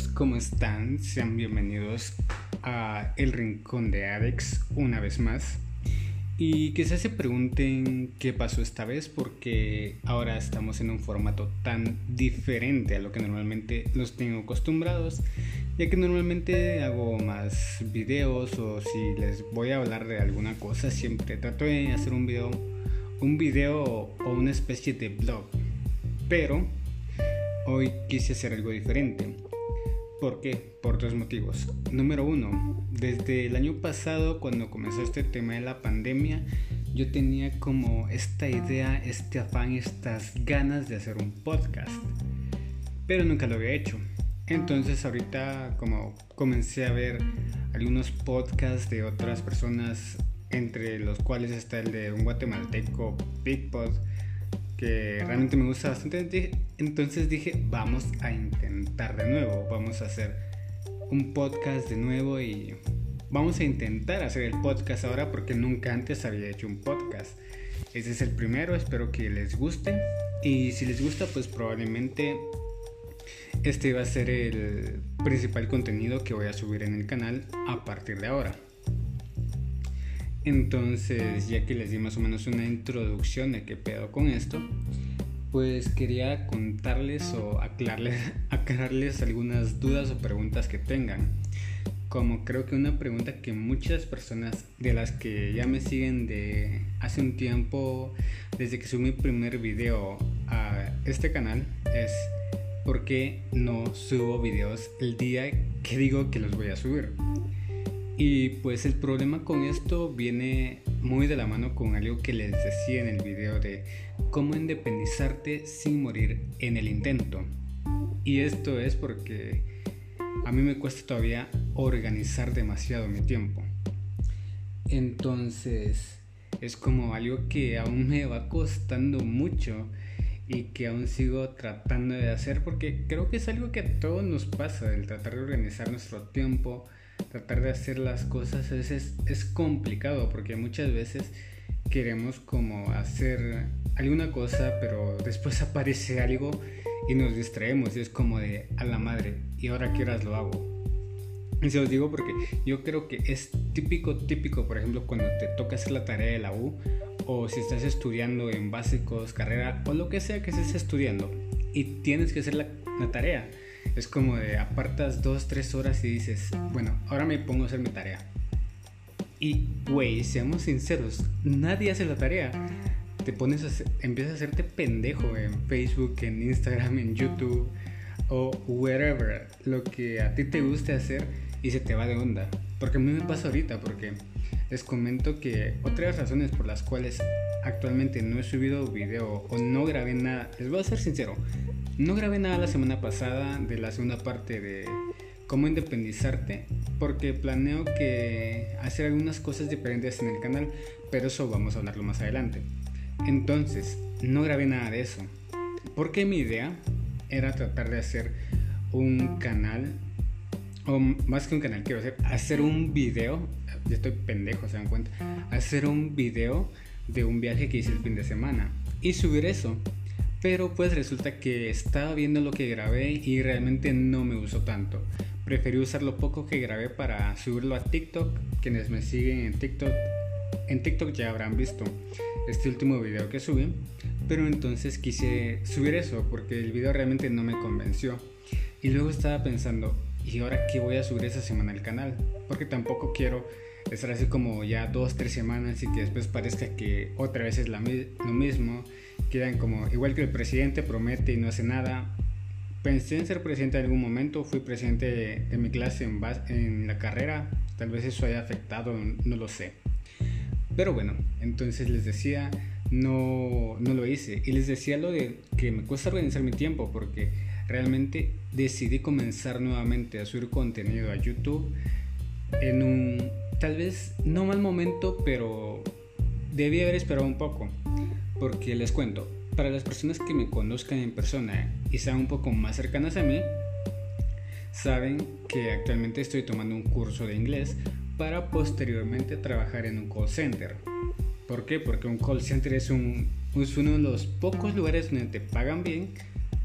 amigos, ¿cómo están? Sean bienvenidos a El Rincón de Adex una vez más. Y quizás se pregunten qué pasó esta vez porque ahora estamos en un formato tan diferente a lo que normalmente los tengo acostumbrados, ya que normalmente hago más videos o si les voy a hablar de alguna cosa, siempre trato de hacer un video, un video o una especie de blog. Pero Hoy quise hacer algo diferente. ¿Por qué? Por dos motivos. Número uno, desde el año pasado cuando comenzó este tema de la pandemia, yo tenía como esta idea, este afán, estas ganas de hacer un podcast. Pero nunca lo había hecho. Entonces ahorita como comencé a ver algunos podcasts de otras personas, entre los cuales está el de un guatemalteco, Bigpod, que realmente me gusta bastante. Entonces dije, vamos a intentar de nuevo, vamos a hacer un podcast de nuevo y vamos a intentar hacer el podcast ahora porque nunca antes había hecho un podcast. Ese es el primero, espero que les guste. Y si les gusta, pues probablemente este va a ser el principal contenido que voy a subir en el canal a partir de ahora. Entonces, ya que les di más o menos una introducción de qué pedo con esto, pues quería contarles o aclararles, aclararles algunas dudas o preguntas que tengan. Como creo que una pregunta que muchas personas de las que ya me siguen de hace un tiempo, desde que subí mi primer video a este canal, es ¿por qué no subo videos el día que digo que los voy a subir? Y pues el problema con esto viene muy de la mano con algo que les decía en el video de cómo independizarte sin morir en el intento. Y esto es porque a mí me cuesta todavía organizar demasiado mi tiempo. Entonces es como algo que aún me va costando mucho y que aún sigo tratando de hacer porque creo que es algo que a todos nos pasa, el tratar de organizar nuestro tiempo, tratar de hacer las cosas es, es, complicado porque muchas veces queremos como hacer alguna cosa, pero después aparece algo y nos distraemos y es como de a la madre, ¿y ahora qué horas lo hago? Y se los digo porque yo creo que es típico, típico, por ejemplo, cuando te toca hacer la tarea de la U o si estás estudiando en básicos, carrera o lo que sea que estés estudiando y tienes que hacer la, la tarea es como de apartas dos, tres horas y dices, bueno, ahora me pongo a hacer mi tarea. Y, güey, seamos sinceros, nadie hace la tarea. Te pones a empiezas a hacerte pendejo en Facebook, en Instagram, en YouTube o wherever, lo que a ti te guste hacer y se te va de onda. Porque a mí me pasa ahorita, porque les comento que otras razones por las cuales actualmente no he subido video o no grabé nada, les voy a ser sincero, no grabé nada la semana pasada de la segunda parte de cómo independizarte porque planeo que hacer algunas cosas diferentes en el canal, pero eso vamos a hablarlo más adelante. Entonces, no grabé nada de eso, porque mi idea era tratar de hacer un canal, o más que un canal, quiero hacer, hacer un video, ya estoy pendejo, se dan cuenta, hacer un video de un viaje que hice el fin de semana y subir eso. Pero pues resulta que estaba viendo lo que grabé y realmente no me gustó tanto. Preferí usar lo poco que grabé para subirlo a TikTok. Quienes me siguen en TikTok, en TikTok ya habrán visto este último video que subí. Pero entonces quise subir eso porque el video realmente no me convenció. Y luego estaba pensando, ¿y ahora qué voy a subir esa semana al canal? Porque tampoco quiero estar así como ya dos, tres semanas y que después parezca que otra vez es lo mismo quedan como, igual que el presidente promete y no hace nada. Pensé en ser presidente en algún momento, fui presidente de, mi clase en, en la carrera, tal vez eso haya afectado, no lo sé. Pero bueno, entonces les decía, no, no lo hice. Y les decía lo de que me cuesta organizar mi tiempo porque realmente decidí comenzar nuevamente a subir contenido a YouTube en un tal vez no mal momento, pero debí haber esperado un poco. Porque les cuento, para las personas que me conozcan en persona y sean un poco más cercanas a mí, saben que actualmente estoy tomando un curso de inglés para posteriormente trabajar en un call center. ¿Por qué? Porque un call center es, un, es uno de los pocos lugares donde te pagan bien,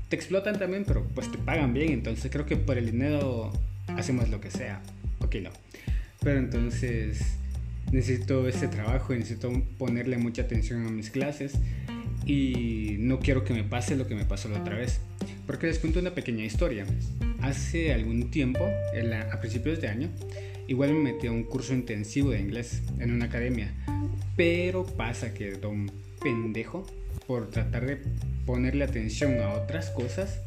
te explotan también, pero pues te pagan bien, entonces creo que por el dinero hacemos lo que sea. Ok, no. Pero entonces necesito este trabajo y necesito ponerle mucha atención a mis clases y no quiero que me pase lo que me pasó la otra vez. Porque les cuento una pequeña historia. Hace algún tiempo, a principios de año, igual me metí a un curso intensivo de inglés en una academia. Pero pasa que don pendejo, por tratar de ponerle atención a otras cosas,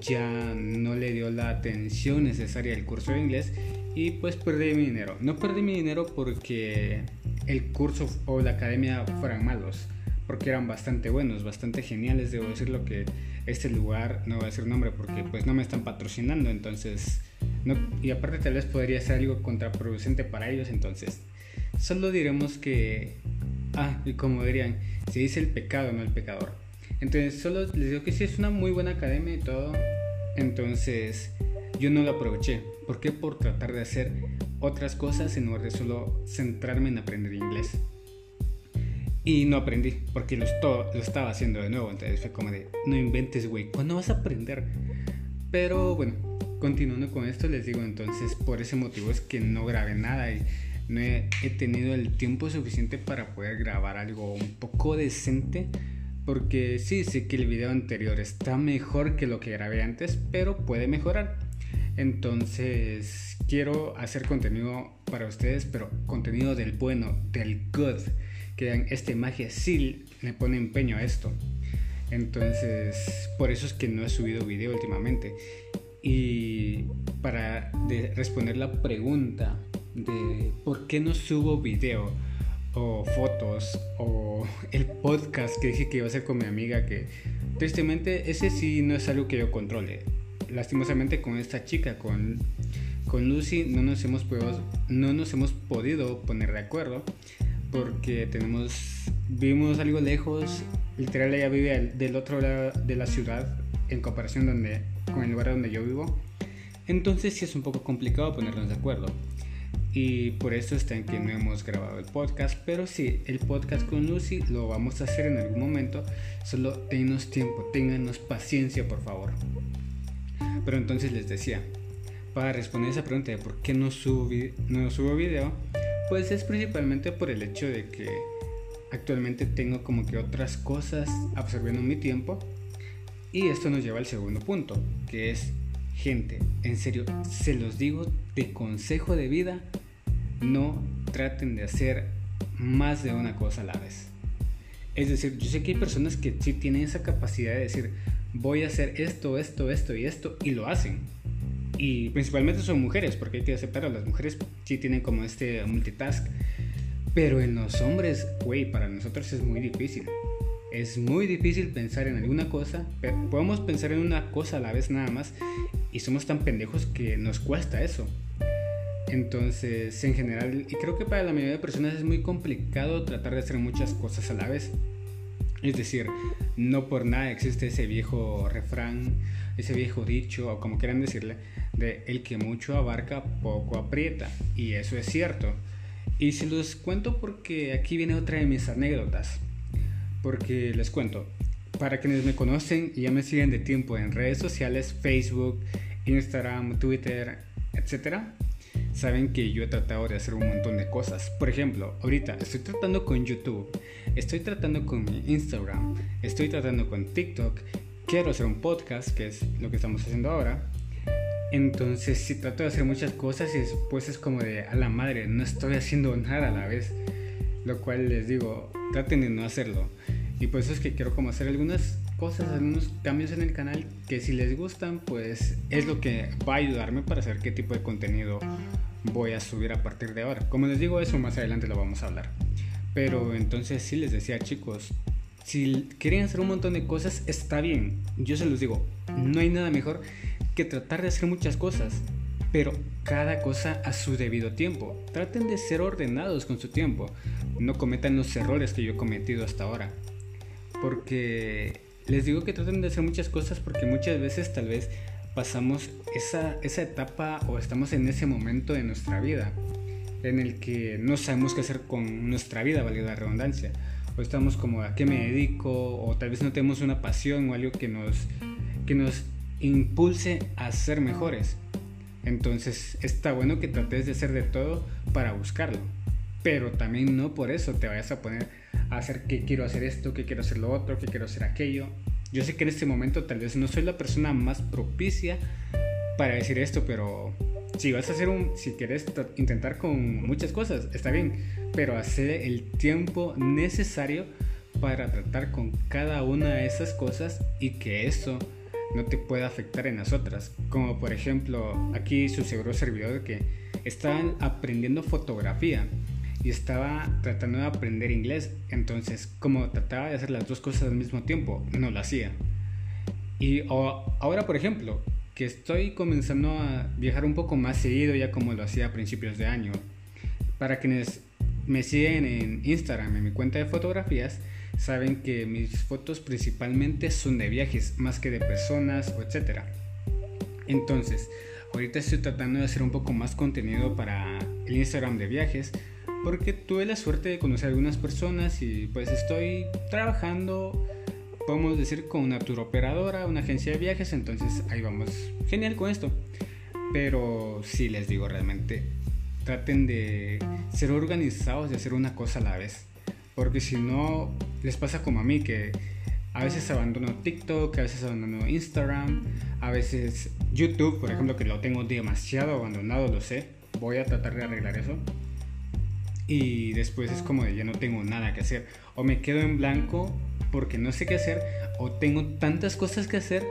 ya no le dio la atención necesaria al curso de inglés y pues perdí mi dinero. No perdí mi dinero porque el curso o la academia fueran malos, porque eran bastante buenos, bastante geniales, debo decirlo que este lugar, no voy a decir nombre porque pues no me están patrocinando, entonces, y aparte tal vez podría ser algo contraproducente para ellos, entonces, solo diremos que, ah, y como dirían, se dice el pecado, no el pecador. Entonces, solo les digo que sí es una muy buena academia y todo, entonces yo no lo aproveché. ¿Por qué? Por tratar de hacer otras cosas en lugar de solo centrarme en aprender inglés. Y no aprendí, porque lo, lo estaba haciendo de nuevo. Entonces fue como de, no inventes, güey, ¿cuándo vas a aprender? Pero bueno, continuando con esto, les digo entonces, por ese motivo es que no grabé nada y no he, he tenido el tiempo suficiente para poder grabar algo un poco decente. Porque sí, sé que el video anterior está mejor que lo que grabé antes, pero puede mejorar. Entonces, quiero hacer contenido para ustedes, pero contenido del bueno, del good. Que este magia sí le pone empeño a esto. Entonces, por eso es que no he subido video últimamente. Y para responder la pregunta de por qué no subo video o fotos o el podcast que dije que iba a hacer con mi amiga, que tristemente ese sí no es algo que yo controle lastimosamente con esta chica, con, con Lucy, no nos, hemos podido, no nos hemos podido poner de acuerdo porque tenemos, vivimos algo lejos, literal ella vive del otro lado de la ciudad en comparación donde, con el lugar donde yo vivo. Entonces sí es un poco complicado ponernos de acuerdo. Y por eso está en que no hemos grabado el podcast. Pero sí, el podcast con Lucy lo vamos a hacer en algún momento. Solo tennos tiempo, ténganos paciencia por favor. Pero entonces les decía, para responder esa pregunta de por qué no subo, no subo video, pues es principalmente por el hecho de que actualmente tengo como que otras cosas absorbiendo mi tiempo. Y esto nos lleva al segundo punto, que es, gente, en serio, se los digo de consejo de vida, no traten de hacer más de una cosa a la vez. Es decir, yo sé que hay personas que sí tienen esa capacidad de decir, voy a hacer esto, esto, esto y esto, y lo hacen. Y principalmente son mujeres, porque hay que aceptarlo, las mujeres sí tienen como este multitask. Pero en los hombres, güey, para nosotros es muy difícil. Es muy difícil pensar en alguna cosa, podemos pensar en una cosa a la vez nada más, y somos tan pendejos que nos cuesta eso. Entonces, en general, y creo que para la mayoría de personas es muy complicado tratar de hacer muchas cosas a la vez. Es decir, no por nada existe ese viejo refrán, ese viejo dicho, o como quieran decirle, de el que mucho abarca, poco aprieta. Y eso es cierto. Y se los cuento porque aquí viene otra de mis anécdotas. Porque les cuento, para quienes me conocen y ya me siguen de tiempo en redes sociales, Facebook, Instagram, Twitter, etcétera, saben que yo he tratado de hacer un montón de cosas. Por ejemplo, ahorita estoy tratando con YouTube, estoy tratando con mi Instagram, estoy tratando con TikTok, quiero hacer un podcast, que es lo que estamos haciendo ahora. Entonces, si trato de hacer muchas cosas y después es como de a la madre, no estoy haciendo nada a la vez. Lo cual les digo, traten de no hacerlo. Y por eso es que quiero como hacer algunas cosas, algunos cambios en el canal que si les gustan, pues es lo que va a ayudarme para saber qué tipo de contenido voy a subir a partir de ahora. Como les digo, eso más adelante lo vamos a hablar. Pero entonces sí les decía, chicos, si quieren hacer un montón de cosas, está bien. Yo se los digo, no hay nada mejor que tratar de hacer muchas cosas, pero cada cosa a su debido tiempo. Traten de ser ordenados con su tiempo. No cometan los errores que yo he cometido hasta ahora. Porque les digo que traten de hacer muchas cosas porque muchas veces tal vez pasamos esa, esa etapa o estamos en ese momento de nuestra vida en el que no sabemos qué hacer con nuestra vida, valga la redundancia. o estamos como a qué me dedico, o tal vez no tenemos una pasión o algo que nos, que nos impulse a ser mejores. Entonces está bueno que trates de hacer de todo para buscarlo. Pero también no por eso te vayas a poner hacer que quiero hacer esto, que quiero hacer lo otro, que quiero hacer aquello. Yo sé que en este momento tal vez no soy la persona más propicia para decir esto, pero si vas a hacer un, si quieres intentar con muchas cosas, está bien, pero hacer el tiempo necesario para tratar con cada una de esas cosas y que eso no te pueda afectar en las otras. Como por ejemplo, aquí su seguro servidor que estaban aprendiendo fotografía y estaba tratando de aprender inglés. Entonces, como trataba de hacer las dos cosas al mismo tiempo, no lo hacía. Y ahora, por ejemplo, que estoy comenzando a viajar un poco más seguido ya como lo hacía a principios de año. Para quienes me siguen en Instagram, en mi cuenta de fotografías, saben que mis fotos principalmente son de viajes más que de personas etcétera. Entonces, ahorita estoy tratando de hacer un poco más contenido para el Instagram de viajes porque tuve la suerte de conocer a algunas personas y pues estoy trabajando, podemos decir, con una tour operadora, una agencia de viajes, entonces ahí vamos genial con esto. Pero sí les digo realmente, traten de ser organizados y hacer una cosa a la vez. Porque si no, les pasa como a mí, que a veces abandono TikTok, a veces abandono Instagram, a veces YouTube, por ejemplo, que lo tengo demasiado abandonado, lo sé. Voy a tratar de arreglar eso. Y después es como de ya no tengo nada que hacer. O me quedo en blanco porque no sé qué hacer. O tengo tantas cosas que hacer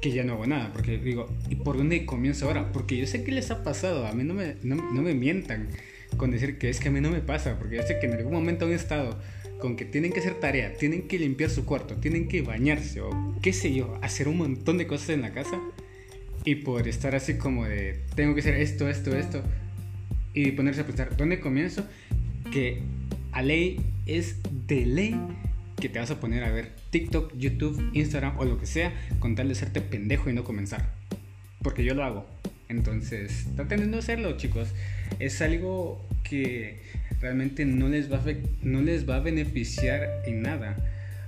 que ya no hago nada. Porque digo, ¿y por dónde comienzo ahora? Porque yo sé que les ha pasado. A mí no me, no, no me mientan con decir que es que a mí no me pasa, porque yo sé que en algún momento han estado con que tienen que hacer tarea, tienen que limpiar su cuarto, tienen que bañarse o qué sé yo, hacer un montón de cosas en la casa y por estar así como de tengo que hacer esto, esto, esto y ponerse a pensar, ¿dónde comienzo? Que a ley es de ley que te vas a poner a ver TikTok, YouTube, Instagram o lo que sea con tal de hacerte pendejo y no comenzar. Porque yo lo hago. Entonces, traten de hacerlo, chicos. Es algo que realmente no les va a, no les va a beneficiar en nada.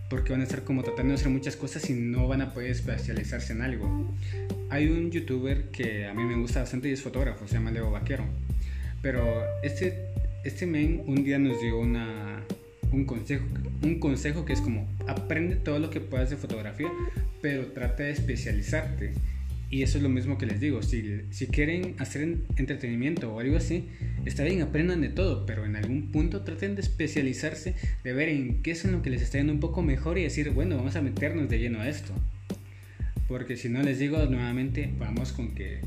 Porque van a estar como tratando de hacer muchas cosas y no van a poder especializarse en algo. Hay un youtuber que a mí me gusta bastante y es fotógrafo, se llama Leo Vaquero. Pero este, este men un día nos dio una, un, consejo, un consejo que es como aprende todo lo que puedas de fotografía, pero trata de especializarte y eso es lo mismo que les digo, si, si quieren hacer entretenimiento o algo así, está bien, aprendan de todo, pero en algún punto traten de especializarse, de ver en qué es en lo que les está yendo un poco mejor y decir, bueno, vamos a meternos de lleno a esto. Porque si no les digo nuevamente, vamos con que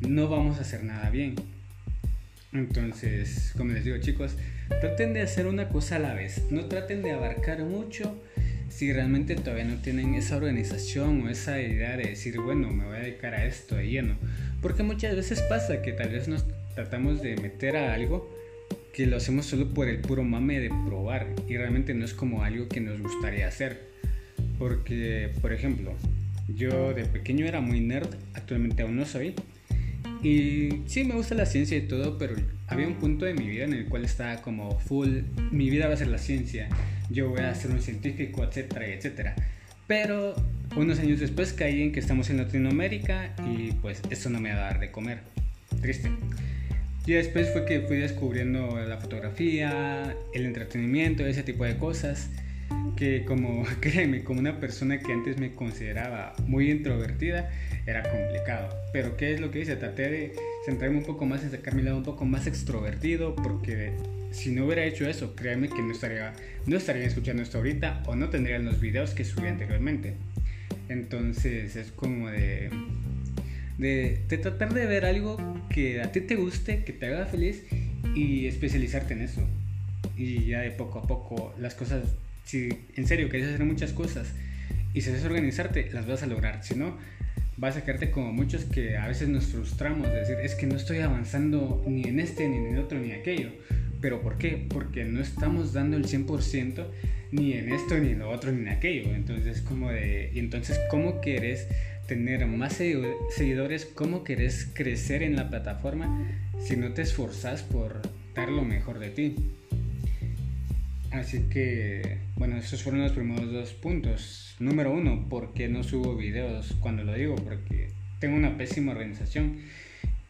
no vamos a hacer nada bien. Entonces, como les digo chicos, traten de hacer una cosa a la vez, no traten de abarcar mucho si realmente todavía no tienen esa organización o esa idea de decir, bueno, me voy a dedicar a esto de lleno. Porque muchas veces pasa que tal vez nos tratamos de meter a algo que lo hacemos solo por el puro mame de probar y realmente no es como algo que nos gustaría hacer. Porque, por ejemplo, yo de pequeño era muy nerd, actualmente aún no soy. Y sí, me gusta la ciencia y todo, pero había un punto de mi vida en el cual estaba como full, mi vida va a ser la ciencia yo voy a ser un científico, etcétera, etcétera. Pero unos años después caí en que estamos en Latinoamérica y pues eso no me va a dar de comer. Triste. Y después fue que fui descubriendo la fotografía, el entretenimiento, ese tipo de cosas que como, créeme, como una persona que antes me consideraba muy introvertida, era complicado. Pero ¿qué es lo que hice? Traté de centrarme un poco más en sacar mi lado un poco más extrovertido, porque si no hubiera hecho eso, créeme que no estaría, no estaría escuchando esto ahorita o no tendrían los videos que subí anteriormente. Entonces es como de, de, de tratar de ver algo que a ti te guste, que te haga feliz y especializarte en eso. Y ya de poco a poco las cosas si en serio quieres hacer muchas cosas y si sabes organizarte, las vas a lograr. Si no, vas a quedarte como muchos que a veces nos frustramos de decir, es que no estoy avanzando ni en este, ni en el otro, ni en aquello. ¿Pero por qué? Porque no estamos dando el 100% ni en esto, ni en lo otro, ni en aquello. Entonces, como de, y entonces, ¿cómo quieres tener más seguidores? ¿Cómo quieres crecer en la plataforma si no te esforzas por dar lo mejor de ti? Así que, bueno, esos fueron los primeros dos puntos. Número uno, ¿por qué no subo videos cuando lo digo? Porque tengo una pésima organización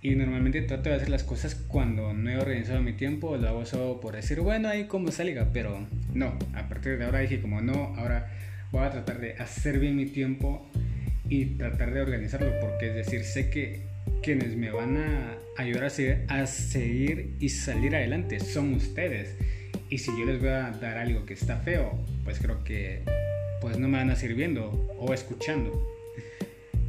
y normalmente trato de hacer las cosas cuando no he organizado mi tiempo, lo hago solo por decir, bueno, ahí como salga, pero no, a partir de ahora dije como no, ahora voy a tratar de hacer bien mi tiempo y tratar de organizarlo, porque es decir, sé que quienes me van a ayudar a seguir, a seguir y salir adelante son ustedes. Y si yo les voy a dar algo que está feo, pues creo que pues no me van a seguir viendo o escuchando.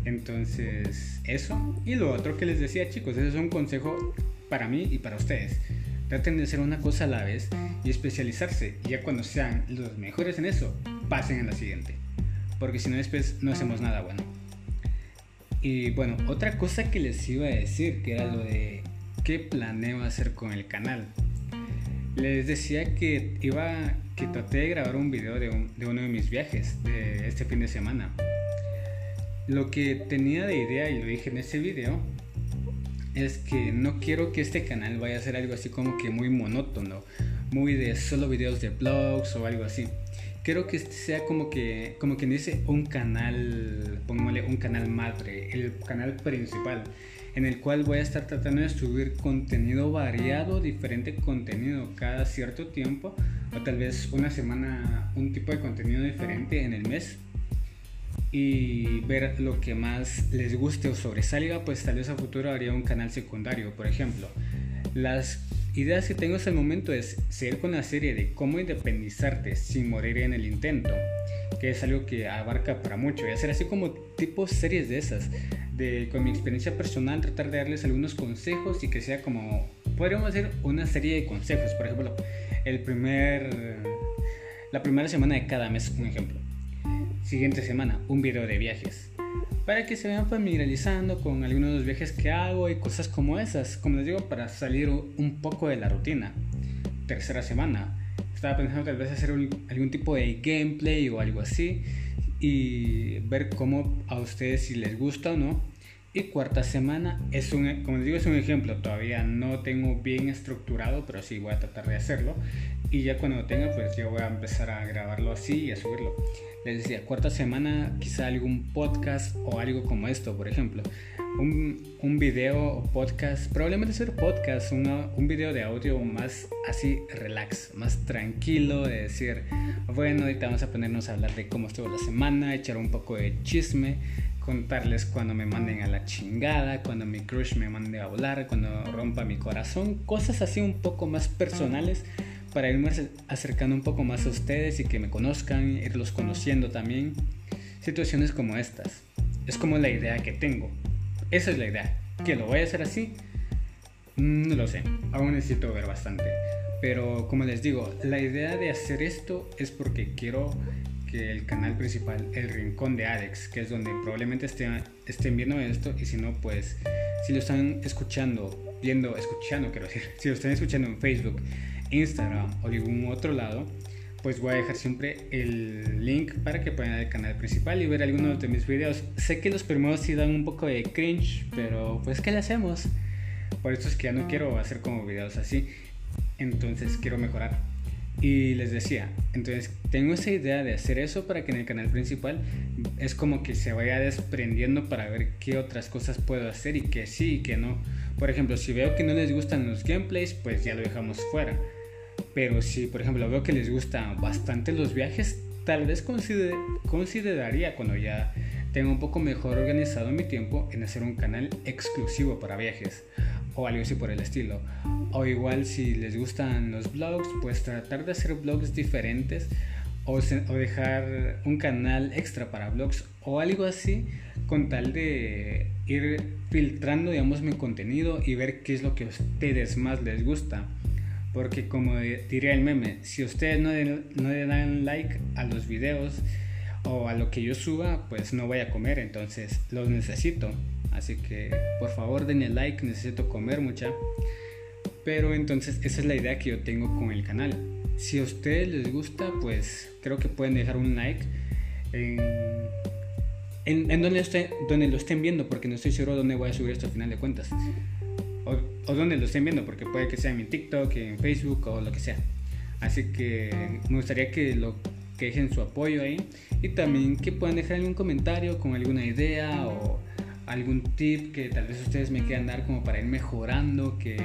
Entonces, eso. Y lo otro que les decía, chicos, ese es un consejo para mí y para ustedes. Traten de hacer una cosa a la vez y especializarse. Y ya cuando sean los mejores en eso, pasen a la siguiente. Porque si no, después no hacemos nada bueno. Y bueno, otra cosa que les iba a decir, que era lo de qué planeo hacer con el canal. Les decía que iba, que traté de grabar un video de, uno de mis viajes de este fin de semana. Lo que tenía de idea, y lo dije en ese video, es que no quiero que este canal vaya a ser algo así como que muy monótono, muy de solo videos de blogs o algo así quiero que este sea como que, como quien dice, un canal, pongámosle un canal madre, el canal principal, en el cual voy a estar tratando de subir contenido variado, diferente contenido cada cierto tiempo, o tal vez una semana un tipo de contenido diferente en el mes y ver lo que más les guste o sobresalga, pues tal vez a futuro haría un canal secundario, por ejemplo. Las ideas que tengo hasta el momento es seguir con la serie de cómo independizarte sin morir en el intento, que es algo que abarca para mucho, y hacer así como tipo series de esas, de con mi experiencia personal tratar de darles algunos consejos y que sea como, podríamos hacer una serie de consejos, por ejemplo, el primer, la primera semana de cada mes, un ejemplo. Siguiente semana, un video de viajes para que se vayan familiarizando con algunos de los viajes que hago y cosas como esas, como les digo, para salir un poco de la rutina. Tercera semana, estaba pensando tal vez hacer algún tipo de gameplay o algo así y ver cómo a ustedes si les gusta o no. Y cuarta semana es un, como les digo, es un ejemplo. Todavía no tengo bien estructurado, pero sí voy a tratar de hacerlo. Y ya cuando lo tenga, pues ya voy a empezar a grabarlo así y a subirlo les decía, cuarta semana quizá algún podcast o algo como esto, por ejemplo. Un, un video o podcast, probablemente ser podcast, un video de audio más así relax, más tranquilo, de decir, bueno, ahorita vamos a ponernos a hablar de cómo estuvo la semana, echar un poco de chisme, contarles cuando me manden a la chingada, cuando mi crush me mande a volar, cuando rompa mi corazón, cosas así un poco más personales para irme acercando un poco más a ustedes y que me conozcan, irlos conociendo también. Situaciones como estas. Es como la idea que tengo. Esa es la idea. ¿Que lo voy a hacer así? No lo sé. Aún necesito ver bastante. Pero como les digo, la idea de hacer esto es porque quiero que el canal principal, el Rincón de Alex, que es donde probablemente estén, estén viendo esto, y si no, pues si lo están escuchando, viendo, escuchando, quiero decir, si lo están escuchando en Facebook, Instagram o algún otro lado, pues voy a dejar siempre el link para que puedan ir al canal principal y ver algunos de mis videos. Sé que los primeros sí dan un poco de cringe, pero pues ¿qué le hacemos? Por eso es que ya no quiero hacer como videos así. Entonces quiero mejorar. Y les decía, entonces tengo esa idea de hacer eso para que en el canal principal es como que se vaya desprendiendo para ver qué otras cosas puedo hacer y que sí y que no. Por ejemplo, si veo que no les gustan los gameplays, pues ya lo dejamos fuera pero si, por ejemplo, veo que les gustan bastante los viajes, tal vez consideraría cuando ya tengo un poco mejor organizado mi tiempo en hacer un canal exclusivo para viajes o algo así por el estilo. O igual si les gustan los blogs, pues tratar de hacer blogs diferentes o, o dejar un canal extra para blogs o algo así con tal de ir filtrando, digamos, mi contenido y ver qué es lo que a ustedes más les gusta. Porque como diría el meme, si ustedes no, no le dan like a los videos o a lo que yo suba, pues no voy a comer, entonces los necesito. Así que por favor denle like, necesito comer mucha. Pero entonces esa es la idea que yo tengo con el canal. Si a ustedes les gusta, pues creo que pueden dejar un like en, en, donde, donde lo estén viendo, porque no estoy seguro dónde voy a subir esto al final de cuentas o, donde lo estén viendo, porque puede que sea en mi TikTok, en Facebook o lo que sea. Así que me gustaría que lo que dejen su apoyo ahí y también que puedan dejar algún comentario con alguna idea o algún tip que tal vez ustedes me quieran dar como para ir mejorando, que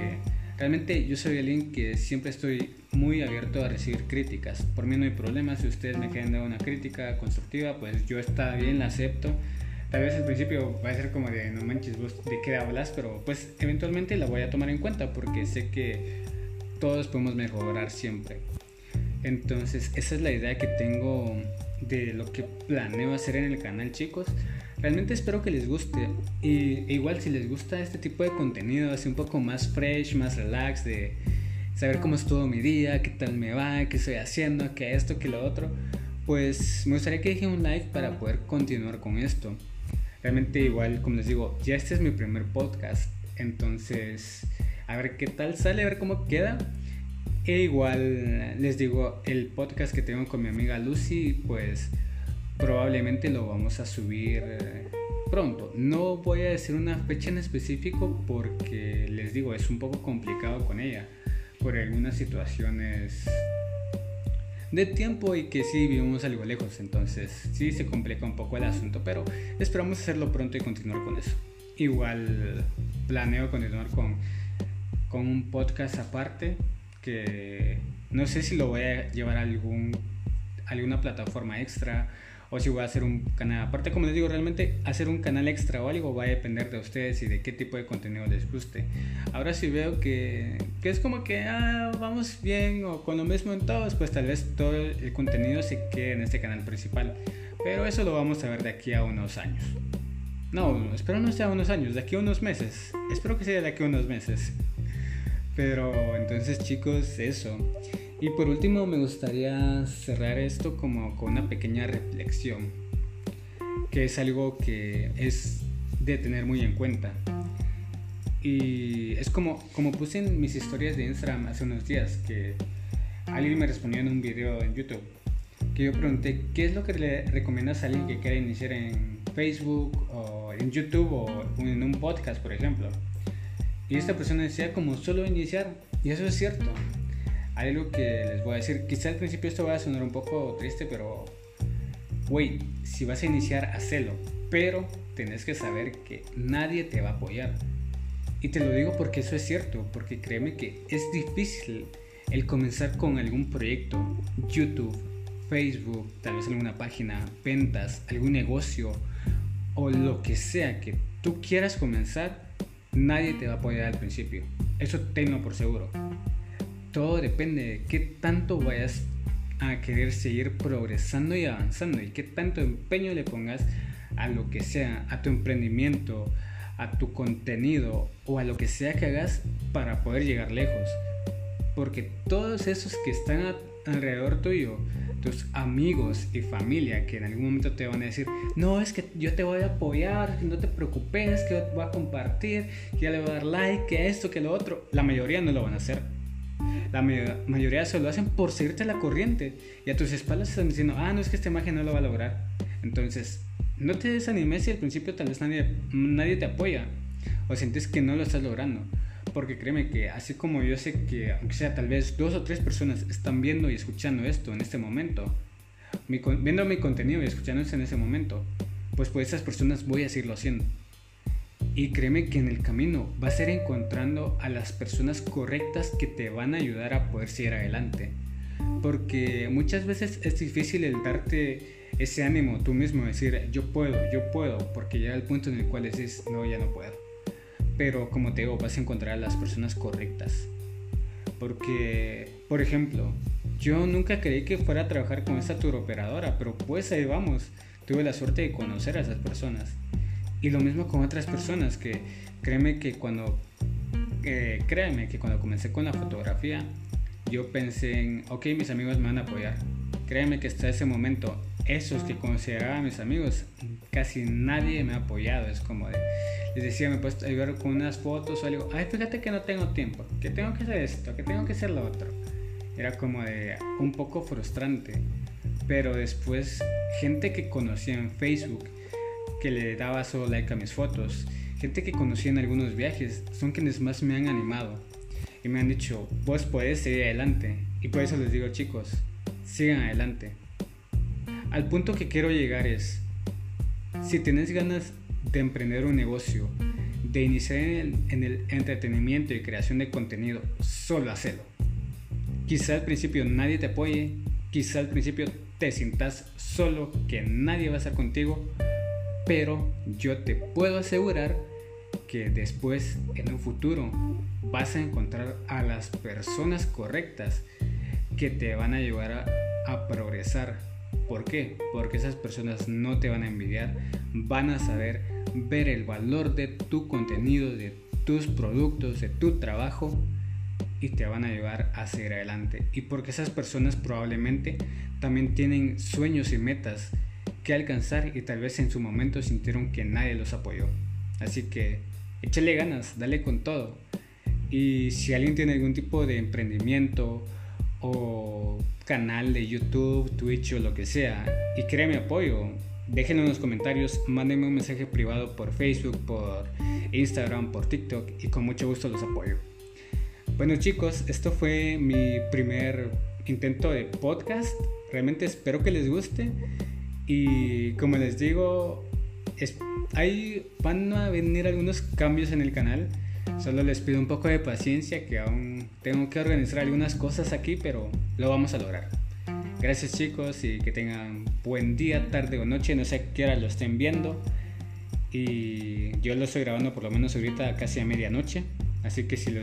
realmente yo soy alguien que siempre estoy muy abierto a recibir críticas. Por mí no hay problema, si ustedes me quieren dar una crítica constructiva, pues yo está bien, la acepto. Tal vez al principio va a ser como de no manches vos de qué hablas, pero pues eventualmente la voy a tomar en cuenta porque sé que todos podemos mejorar siempre. Entonces esa es la idea que tengo de lo que planeo hacer en el canal chicos. Realmente espero que les guste. Y igual si les gusta este tipo de contenido, así un poco más fresh, más relax, de saber cómo es todo mi día, qué tal me va, qué estoy haciendo, qué esto, qué lo otro, pues me gustaría que dejen un like para poder continuar con esto. Realmente igual, como les digo, ya este es mi primer podcast. Entonces, a ver qué tal sale, a ver cómo queda. E igual les digo, el podcast que tengo con mi amiga Lucy, pues probablemente lo vamos a subir eh, pronto. No voy a decir una fecha en específico porque les digo, es un poco complicado con ella por algunas situaciones de tiempo y que sí vivimos algo lejos, entonces sí se complica un poco el asunto, pero esperamos hacerlo pronto y continuar con eso. Igual planeo continuar con, con un podcast aparte que no sé si lo voy a llevar a algún, alguna plataforma extra o si voy a hacer un canal. Aparte, como les digo, realmente hacer un canal extra o algo va a depender de ustedes y de qué tipo de contenido les guste. Ahora si veo que, que es como que ah, vamos bien o con lo mismo en todos, pues tal vez todo el contenido se quede en este canal principal. Pero eso lo vamos a ver de aquí a unos años. No, espero no sea unos años, de aquí a unos meses. Espero que sea de aquí a unos meses. Pero entonces chicos, eso. Y por último me gustaría cerrar esto como con una pequeña reflexión, que es algo que es de tener muy en cuenta. Y es como, como puse en mis historias de Instagram hace unos días, que alguien me respondió en un video en YouTube, que yo pregunté, ¿qué es lo que le recomiendas a alguien que quiera iniciar en Facebook o en YouTube o en un podcast, por ejemplo? Y esta persona decía como solo iniciar, y eso es cierto algo que les voy a decir. Quizá al principio esto va a sonar un poco triste, pero, güey, si vas a iniciar, hacelo. Pero tenés que saber que nadie te va a apoyar. Y te lo digo porque eso es cierto, porque créeme que es difícil el comenzar con algún proyecto, YouTube, Facebook, tal vez alguna página, ventas, algún negocio o lo que sea que tú quieras comenzar, nadie te va a apoyar al principio. Eso tengo por seguro todo depende de qué tanto vayas a querer seguir progresando y avanzando y qué tanto empeño le pongas a lo que sea, a tu emprendimiento, a tu contenido o a lo que sea que hagas para poder llegar lejos. Porque todos esos que están alrededor tuyo, tus amigos y familia que en algún momento te van a decir, no, es que yo te voy a apoyar, no te preocupes, que voy a compartir, que ya le voy a dar like, que esto, que lo otro, la mayoría no lo van a hacer la mayoría se lo hacen por seguirte la corriente y a tus espaldas están diciendo, ah, no es que esta imagen no lo va a lograr. Entonces, no te desanimes si al principio tal vez nadie, nadie te apoya o sientes que no lo estás logrando. Porque créeme que así como yo sé que, aunque sea tal vez dos o tres personas están viendo y escuchando esto en este momento, viendo mi contenido y escuchando esto en ese momento, pues por esas personas voy a seguirlo haciendo. Y créeme que en el camino vas a ir encontrando a las personas correctas que te van a ayudar a poder seguir adelante. Porque muchas veces es difícil el darte ese ánimo tú mismo, decir yo puedo, yo puedo, porque llega el punto en el cual dices no, ya no puedo. Pero como te digo, vas a encontrar a las personas correctas. Porque, por ejemplo, yo nunca creí que fuera a trabajar con esta tour operadora, pero pues ahí vamos. Tuve la suerte de conocer a esas personas. Y lo mismo con otras personas que créeme que cuando eh, créeme que cuando comencé con la fotografía yo pensé en, ok, mis amigos me van a apoyar. Créeme que hasta ese momento, esos que consideraba mis amigos, casi nadie me ha apoyado. Es como de, les decía, me puedes ayudar con unas fotos o algo. Ay, fíjate que no tengo tiempo, que tengo que hacer esto, que tengo que hacer lo otro. Era como de un poco frustrante. Pero después, gente que conocía en Facebook, que le daba solo like a mis fotos, gente que conocí en algunos viajes, son quienes más me han animado. y me han dicho, vos podés seguir adelante. Y por eso les digo, chicos, sigan adelante. Al punto que quiero llegar es, si tienes ganas de emprender un negocio, de iniciar en el, entretenimiento y creación de contenido, solo hacelo. Quizá al principio nadie te apoye, quizá al principio te sientas solo, que nadie va a estar contigo, pero yo te puedo asegurar que después, en un futuro, vas a encontrar a las personas correctas que te van a ayudar a, progresar. ¿Por qué? Porque esas personas no te van a envidiar, van a saber ver el valor de tu contenido, de tus productos, de tu trabajo y te van a ayudar a seguir adelante. Y porque esas personas probablemente también tienen sueños y metas que alcanzar y tal vez en su momento sintieron que nadie los apoyó. Así que échale ganas, dale con todo. Y si alguien tiene algún tipo de emprendimiento o canal de YouTube, Twitch o lo que sea y créeme apoyo, déjenlo en los comentarios, mándenme un mensaje privado por Facebook, por Instagram, por TikTok y con mucho gusto los apoyo. Bueno chicos, esto fue mi primer intento de podcast. Realmente espero que les guste y como les digo, es, hay, van a venir algunos cambios en el canal. Solo les pido un poco de paciencia que aún tengo que organizar algunas cosas aquí, pero lo vamos a lograr. Gracias chicos y que tengan buen día, tarde o noche, no sé a qué hora lo estén viendo. Y yo lo estoy grabando por lo menos ahorita casi a medianoche. Así que si lo,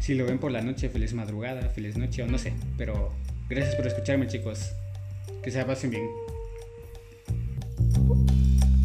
si lo ven por la noche, feliz madrugada, feliz noche o no sé. Pero gracias por escucharme chicos. Que se pasen bien. Thank you.